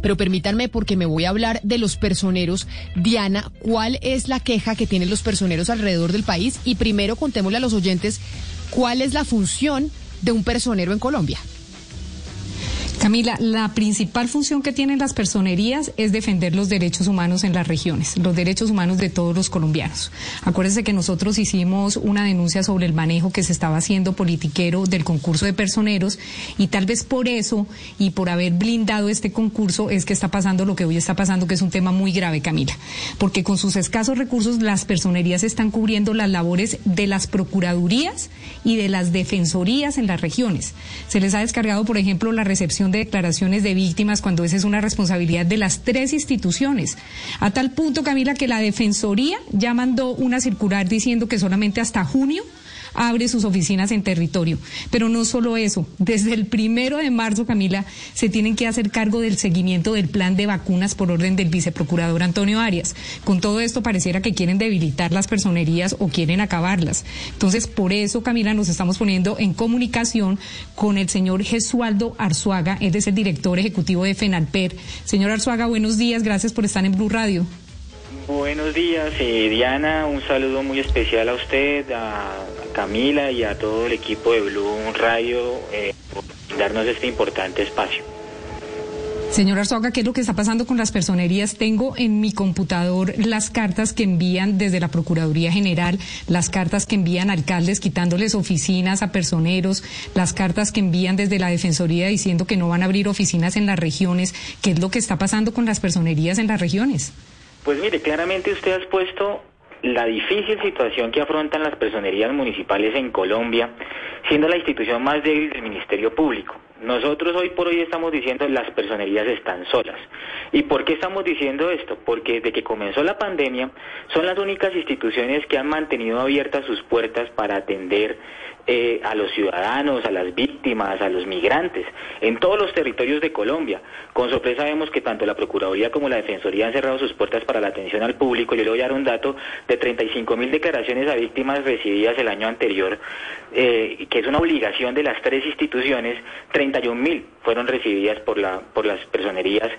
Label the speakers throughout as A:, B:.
A: Pero permítanme, porque me voy a hablar de los personeros. Diana, ¿cuál es la queja que tienen los personeros alrededor del país? Y primero contémosle a los oyentes cuál es la función de un personero en Colombia.
B: Camila, la principal función que tienen las personerías es defender los derechos humanos en las regiones, los derechos humanos de todos los colombianos. Acuérdense que nosotros hicimos una denuncia sobre el manejo que se estaba haciendo politiquero del concurso de personeros y tal vez por eso y por haber blindado este concurso es que está pasando lo que hoy está pasando, que es un tema muy grave, Camila, porque con sus escasos recursos las personerías están cubriendo las labores de las procuradurías y de las defensorías en las regiones. Se les ha descargado, por ejemplo, la recepción de declaraciones de víctimas cuando esa es una responsabilidad de las tres instituciones. A tal punto, Camila, que la Defensoría ya mandó una circular diciendo que solamente hasta junio abre sus oficinas en territorio. Pero no solo eso, desde el primero de marzo, Camila, se tienen que hacer cargo del seguimiento del plan de vacunas por orden del viceprocurador Antonio Arias. Con todo esto pareciera que quieren debilitar las personerías o quieren acabarlas. Entonces, por eso, Camila, nos estamos poniendo en comunicación con el señor Jesualdo Arzuaga, él es el director ejecutivo de FENALPER. Señor Arzuaga, buenos días, gracias por estar en Blue Radio.
C: Buenos días, eh, Diana. Un saludo muy especial a usted, a Camila y a todo el equipo de Blue Radio eh, por darnos este importante espacio.
B: Señor Arzuaga, ¿qué es lo que está pasando con las personerías? Tengo en mi computador las cartas que envían desde la Procuraduría General, las cartas que envían alcaldes quitándoles oficinas a personeros, las cartas que envían desde la Defensoría diciendo que no van a abrir oficinas en las regiones. ¿Qué es lo que está pasando con las personerías en las regiones?
C: Pues mire, claramente usted ha expuesto la difícil situación que afrontan las personerías municipales en Colombia, siendo la institución más débil del Ministerio Público. Nosotros hoy por hoy estamos diciendo las personerías están solas. ¿Y por qué estamos diciendo esto? Porque desde que comenzó la pandemia son las únicas instituciones que han mantenido abiertas sus puertas para atender eh, a los ciudadanos, a las víctimas, a los migrantes, en todos los territorios de Colombia. Con sorpresa vemos que tanto la Procuraduría como la Defensoría han cerrado sus puertas para la atención al público. Yo le voy a dar un dato de 35 mil declaraciones a víctimas recibidas el año anterior, eh, que es una obligación de las tres instituciones. 31.000 fueron recibidas por, la, por las personerías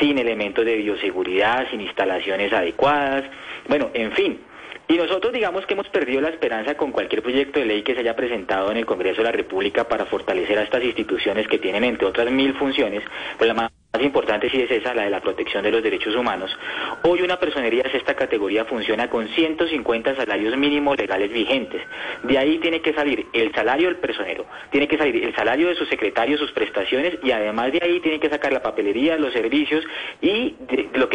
C: sin elementos de bioseguridad, sin instalaciones adecuadas, bueno, en fin. Y nosotros digamos que hemos perdido la esperanza con cualquier proyecto de ley que se haya presentado en el Congreso de la República para fortalecer a estas instituciones que tienen, entre otras mil funciones, pues importante sí es esa, la de la protección de los derechos humanos. Hoy una personería de esta categoría funciona con 150 salarios mínimos legales vigentes. De ahí tiene que salir el salario del personero, tiene que salir el salario de su secretario, sus prestaciones y además de ahí tiene que sacar la papelería, los servicios y lo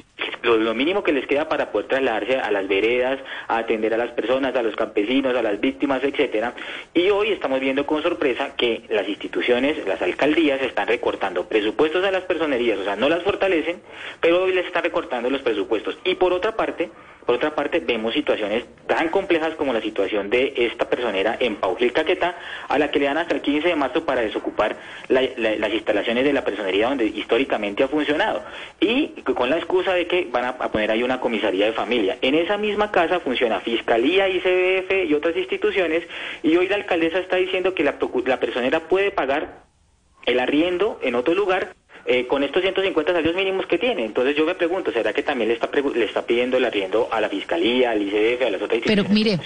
C: lo, mínimo que les queda para poder trasladarse a las veredas, a atender a las personas, a los campesinos, a las víctimas, etcétera. Y hoy estamos viendo con sorpresa que las instituciones, las alcaldías están recortando presupuestos a las personerías, o sea, no las fortalecen, pero hoy les están recortando los presupuestos. Y por otra parte, por otra parte, vemos situaciones tan complejas como la situación de esta personera en Paujil Caquetá, a la que le dan hasta el 15 de marzo para desocupar las instalaciones de la personería donde históricamente ha funcionado. Y con la excusa de que van a, poner ahí una comisaría de familia. En esa misma casa funciona Fiscalía, ICBF y otras instituciones, y hoy la alcaldesa está diciendo que la, la personera puede pagar el arriendo en otro lugar eh, con estos 150 salarios mínimos que tiene. Entonces yo me pregunto, ¿será que también le está, le está pidiendo el arriendo a la Fiscalía, al ICF, a las otras instituciones?
A: Pero mire,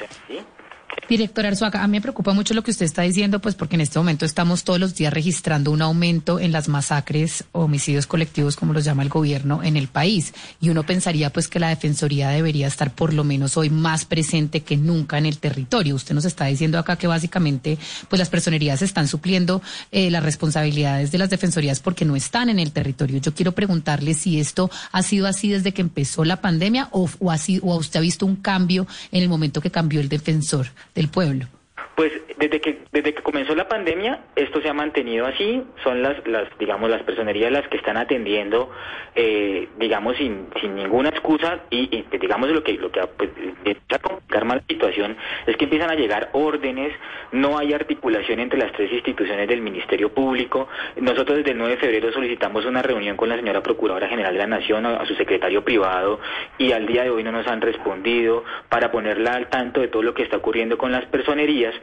A: Director Arzuaga, a mí me preocupa mucho lo que usted está diciendo, pues porque en este momento estamos todos los días registrando un aumento en las masacres, homicidios colectivos, como los llama el gobierno, en el país. Y uno pensaría pues que la Defensoría debería estar por lo menos hoy más presente que nunca en el territorio. Usted nos está diciendo acá que básicamente pues las personerías están supliendo eh, las responsabilidades de las defensorías porque no están en el territorio. Yo quiero preguntarle si esto ha sido así desde que empezó la pandemia o, o, así, o usted ha visto un cambio en el momento que cambió el defensor del pueblo?
C: Pues desde que desde que comenzó la pandemia esto se ha mantenido así. Son las las digamos las personerías las que están atendiendo, eh, digamos sin, sin ninguna excusa y, y digamos lo que lo que pues, a complicar más la situación es que empiezan a llegar órdenes, no hay articulación entre las tres instituciones del Ministerio Público. Nosotros desde el 9 de febrero solicitamos una reunión con la señora Procuradora General de la Nación, a, a su secretario privado y al día de hoy no nos han respondido para ponerla al tanto de todo lo que está ocurriendo con las personerías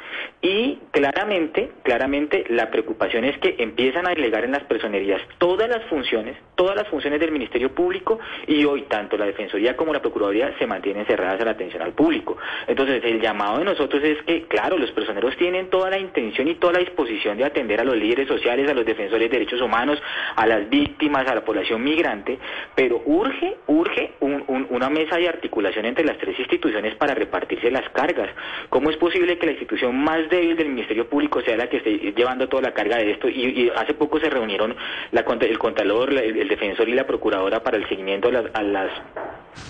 C: y claramente, claramente la preocupación es que empiezan a delegar en las personerías todas las funciones, todas las funciones del Ministerio Público y hoy tanto la Defensoría como la Procuraduría se mantienen cerradas a la atención al público. Entonces el llamado de nosotros es que, claro, los personeros tienen toda la intención y toda la disposición de atender a los líderes sociales, a los defensores de derechos humanos, a las víctimas, a la población migrante, pero urge, urge un- un- una mesa de articulación entre las tres instituciones para repartirse las cargas. ¿Cómo es posible que la institución más débil del Ministerio Público sea la que esté llevando toda la carga de esto? Y, y hace poco se reunieron la, el Contralor, el, el Defensor y la Procuradora para el seguimiento a las, a las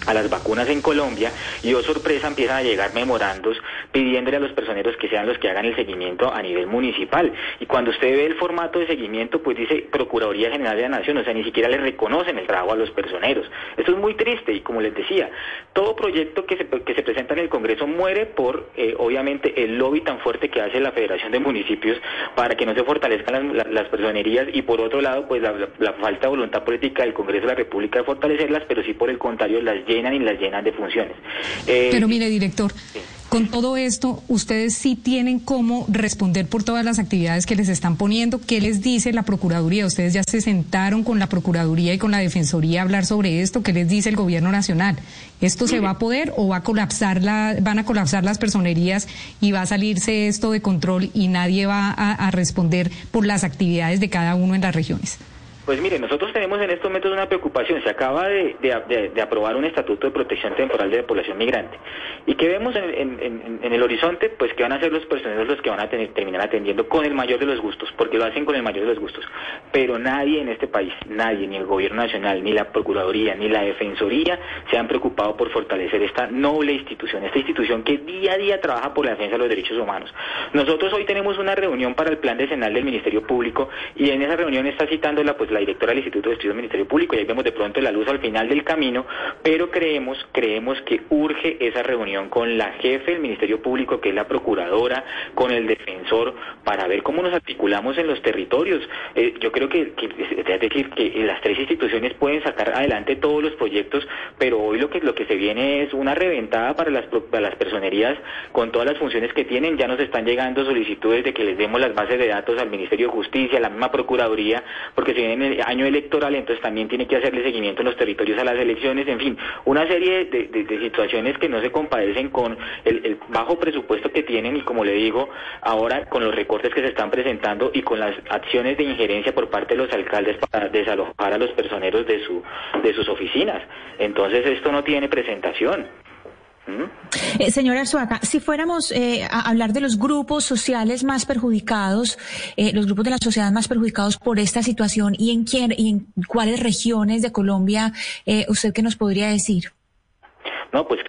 C: a las vacunas en Colombia y oh sorpresa empiezan a llegar memorandos pidiéndole a los personeros que sean los que hagan el seguimiento a nivel municipal y cuando usted ve el formato de seguimiento pues dice Procuraduría General de la Nación, o sea ni siquiera le reconocen el trabajo a los personeros. Esto es muy triste y como les decía, todo proyecto que se, que se presenta en el Congreso muere por eh, obviamente el lobby tan fuerte que hace la Federación de Municipios para que no se fortalezcan las, las- personerías y por otro lado pues la falta de voluntad política del Congreso de la República de fortalecerlas, pero sí por el contrario las llenan y las llenan de funciones. Eh,
B: Pero mire, director, con todo esto, ustedes sí tienen cómo responder por todas las actividades que les están poniendo. ¿Qué les dice la Procuraduría? Ustedes ya se sentaron con la Procuraduría y con la Defensoría a hablar sobre esto. ¿Qué les dice el Gobierno Nacional? ¿Esto se va a poder o va a colapsar la, van a colapsar las personerías y va a salirse esto de control y nadie va a, a responder por las actividades de cada uno en las regiones?
C: Pues mire, nosotros tenemos en estos momentos una preocupación. Se acaba de, aprobar un estatuto de protección temporal de la población migrante. ¿Y qué vemos en, el horizonte? Pues que van a ser los personeros los que van a tener- terminar atendiendo con el mayor de los gustos, porque lo hacen con el mayor de los gustos. Pero nadie en este país, nadie, ni el gobierno nacional, ni la Procuraduría, ni la Defensoría, se han preocupado por fortalecer esta noble institución, esta institución que día a día trabaja por la defensa de los derechos humanos. Nosotros hoy tenemos una reunión para el plan decenal del Ministerio Público y en esa reunión está citándola pues la directora del Instituto de Estudios del Ministerio Público y ahí vemos de pronto la luz al final del camino, pero creemos, creemos que urge esa reunión con la jefe del Ministerio Público, que es la procuradora, con el defensor, para ver cómo nos articulamos en los territorios. Eh, yo creo que, que- es decir, que las tres instituciones pueden sacar adelante todos los proyectos, pero hoy lo que lo que se viene es una reventada para las para las personerías con todas las funciones que tienen. Ya nos están llegando solicitudes de que les demos las bases de datos al Ministerio de Justicia, a la misma Procuraduría, porque si viene el año electoral, entonces también tiene que hacerle seguimiento en los territorios a las elecciones, en fin, una serie de situaciones que no se compadecen con el, el bajo presupuesto que tienen y como le digo, ahora con los recortes que se están presentando y con las acciones de injerencia por parte de los alcaldes para desalojar a los personeros de su de sus oficinas. Entonces esto no tiene presentación.
D: Eh, señora Arzuaga, si fuéramos eh, a hablar de los grupos sociales más perjudicados, eh, los grupos de la sociedad más perjudicados por esta situación y en quién y en cuáles regiones de Colombia, eh, usted qué nos podría decir?
C: No, pues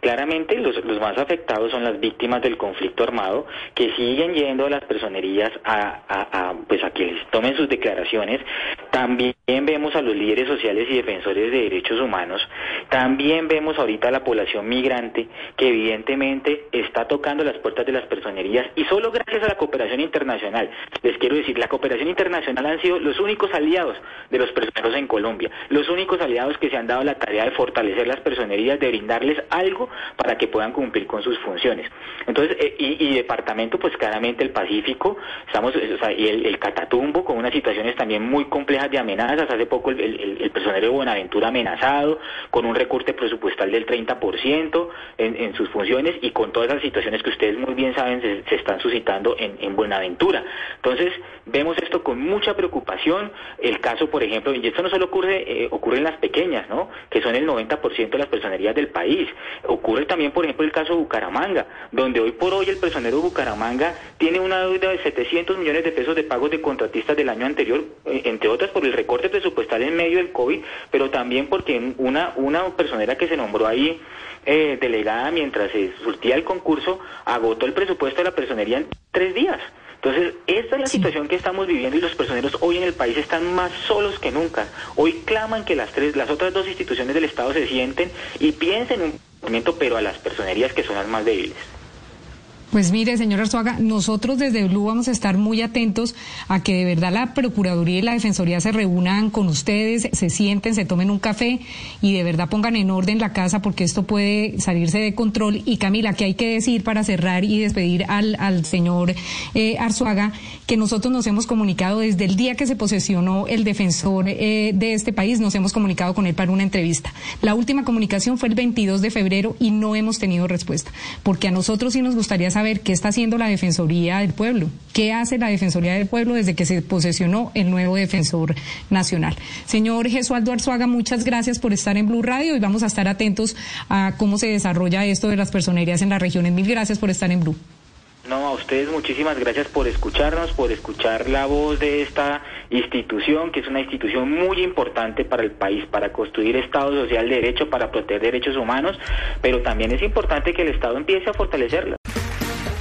C: claramente los, los más afectados son las víctimas del conflicto armado que siguen yendo a las personerías a, a- a, pues a que les tomen sus declaraciones. También vemos a los líderes sociales y defensores de derechos humanos. También vemos ahorita a la población migrante que evidentemente está tocando las puertas de las personerías y solo gracias a la cooperación internacional. Les quiero decir, la cooperación internacional han sido los únicos aliados de los personeros en Colombia, los únicos aliados que se han dado la tarea de fortalecer las personerías, de brindarles algo para que puedan cumplir con sus funciones. Entonces, eh, y, departamento, pues claramente el Pacífico, estamos, o y el, el Catatumbo con unas situaciones también muy complejas de amenazas. Hace poco el, personero de Buenaventura amenazado, con un recorte presupuestal del 30% en, en sus funciones y con todas las situaciones que ustedes muy bien saben se, se están suscitando en, en Buenaventura. Entonces, vemos esto con mucha preocupación. El caso, por ejemplo, y esto no solo ocurre, eh, ocurre en las pequeñas, ¿no? Que son el 90% de las personerías del país. Ocurre también, por ejemplo, el caso de Bucaramanga, donde hoy por hoy el personero de Bucaramanga tiene una deuda de 700 millones de pesos de pagos de contratistas del año anterior, eh, entre otras por el recorte presupuestal en medio del COVID, pero también porque una, una personera que se nombró ahí eh, delegada mientras se surtía el concurso agotó el presupuesto de la personería en tres días. Entonces, esta es la situación que estamos viviendo y los personeros hoy en el país están más solos que nunca. Hoy claman que las tres, las otras dos instituciones del Estado se sienten y piensen un movimiento, pero a las personerías que son las más débiles.
B: Pues mire, señor Arzuaga, nosotros desde Blue vamos a estar muy atentos a que de verdad la Procuraduría y la Defensoría se reúnan con ustedes, se sienten, se tomen un café y de verdad pongan en orden la casa porque esto puede salirse de control. Y Camila, ¿qué hay que decir para cerrar y despedir al, al señor eh, Arzuaga? Que nosotros nos hemos comunicado desde el día que se posesionó el defensor eh, de este país, nos hemos comunicado con él para una entrevista. La última comunicación fue el 22 de febrero y no hemos tenido respuesta, porque a nosotros sí nos gustaría saber ver qué está haciendo la Defensoría del Pueblo, qué hace la Defensoría del Pueblo desde que se posesionó el nuevo Defensor Nacional. Señor Jesualdo Arzuaga, muchas gracias por estar en Blue Radio y vamos a estar atentos a cómo se desarrolla esto de las personerías en las regiones. Mil gracias por estar en Blue.
C: No, a ustedes muchísimas gracias por escucharnos, por escuchar la voz de esta institución, que es una institución muy importante para el país, para construir Estado social de derecho, para proteger derechos humanos, pero también es importante que el Estado empiece a fortalecerla.